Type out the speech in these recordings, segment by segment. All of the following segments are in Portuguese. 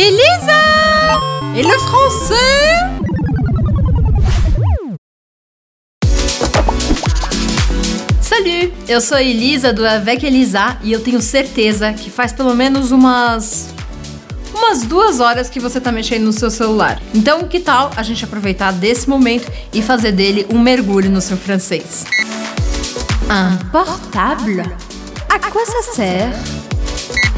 Elisa Et le français Salut! Eu sou a Elisa do Avec Elisa e eu tenho certeza que faz pelo menos umas. umas duas horas que você tá mexendo no seu celular. Então, que tal a gente aproveitar desse momento e fazer dele um mergulho no seu francês? Un portable? À quoi ça sert?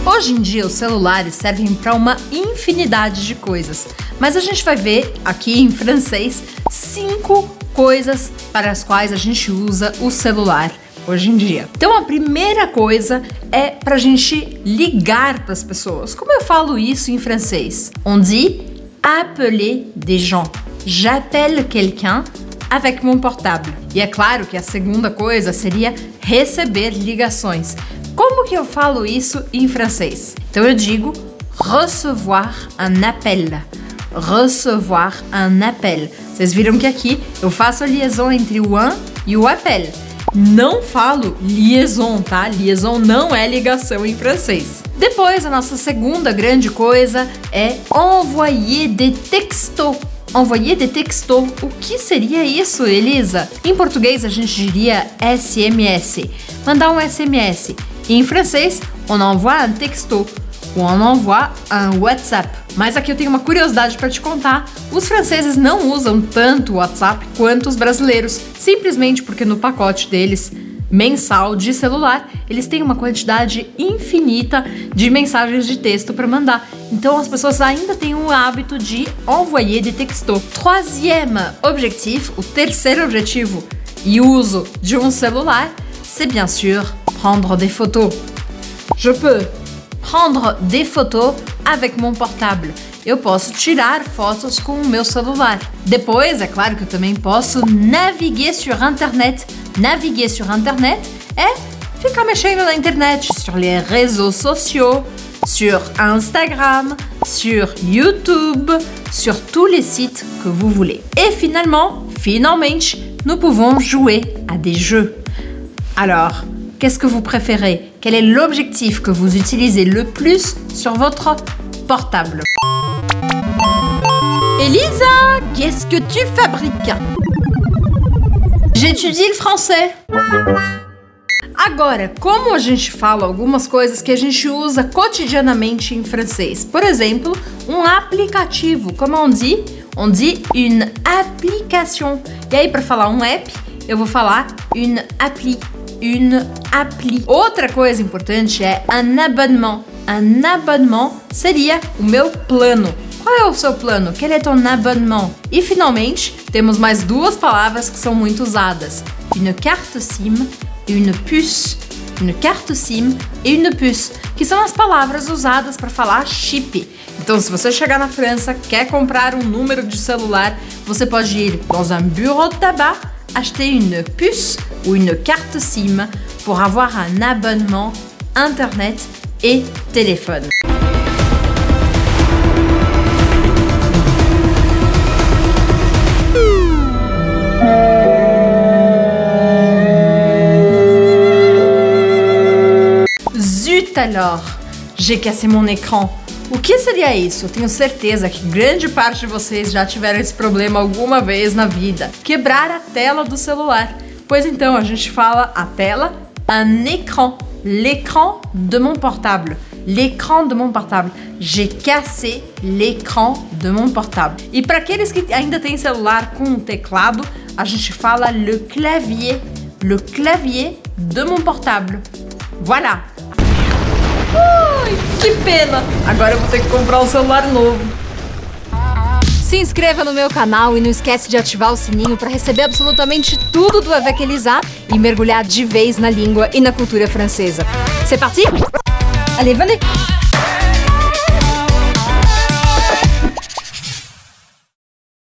Hoje em dia, os celulares servem para uma infinidade de coisas, mas a gente vai ver aqui em francês cinco coisas para as quais a gente usa o celular hoje em dia. Então, a primeira coisa é para a gente ligar para as pessoas. Como eu falo isso em francês? On dit appeler des gens. J'appelle quelqu'un avec mon portable. E é claro que a segunda coisa seria receber ligações. Como que eu falo isso em francês? Então eu digo recevoir un appel. Recevoir un appel. Vocês viram que aqui eu faço a liaison entre o un e o appel. Não falo liaison, tá? Liaison não é ligação em francês. Depois, a nossa segunda grande coisa é envoyer des textos. Envoyer des textos. O que seria isso, Elisa? Em português a gente diria SMS. Mandar um SMS. Em francês, on envoie un texto ou on envoie un WhatsApp. Mas aqui eu tenho uma curiosidade para te contar: os franceses não usam tanto o WhatsApp quanto os brasileiros, simplesmente porque no pacote deles mensal de celular, eles têm uma quantidade infinita de mensagens de texto para mandar. Então as pessoas ainda têm o hábito de envoyer des textos. Troisième objectif, o terceiro objetivo e uso de um celular, c'est bien sûr prendre des photos. Je peux prendre des photos avec mon portable. Eu posso tirar fotos com o meu celular. Depois, é claro que eu também posso naviguer sur internet. Naviguer sur internet é ficar mexendo na internet, sur les réseaux sociaux, sur Instagram, sur YouTube, sur tous les sites que vous voulez. Et finalement, finalmente, nous pouvons jouer à des jeux. Alors, Qu'est-ce que vous préférez? Quel est l'objectif que vous utilisez le plus sur votre portable? Elisa, qu'est-ce que tu fabriques? J'étudie le français. Agora, como a gente fala algumas coisas que a gente usa cotidianamente em francês? Por exemplo, um aplicativo. Como on dit? On dit une application. E aí, para falar um app, eu vou falar une appli une appli. Outra coisa importante é un abonnement. Un abonnement seria o meu plano. Qual é o seu plano? Quel est ton abonnement? E finalmente, temos mais duas palavras que são muito usadas: une carte SIM e une puce. Une carte SIM e une puce, que são as palavras usadas para falar chip. Então, se você chegar na França, quer comprar um número de celular, você pode ir dans un bureau de tabac acheter une puce ou une carte SIM pour avoir un abonnement Internet et téléphone. Zut alors J'ai cassé mon écran O que seria isso? Eu tenho certeza que grande parte de vocês já tiveram esse problema alguma vez na vida. Quebrar a tela do celular. Pois então, a gente fala a tela, un écran. L'écran de mon portable. L'écran de mon portable. J'ai cassé l'écran de mon portable. E para aqueles que ainda têm celular com um teclado, a gente fala le clavier. Le clavier de mon portable. Voilà. Ui, que pena! Agora eu vou ter que comprar um celular novo. Se inscreva no meu canal e não esquece de ativar o sininho para receber absolutamente tudo do Avec Elisa e mergulhar de vez na língua e na cultura francesa. C'est parti? Allez, venez!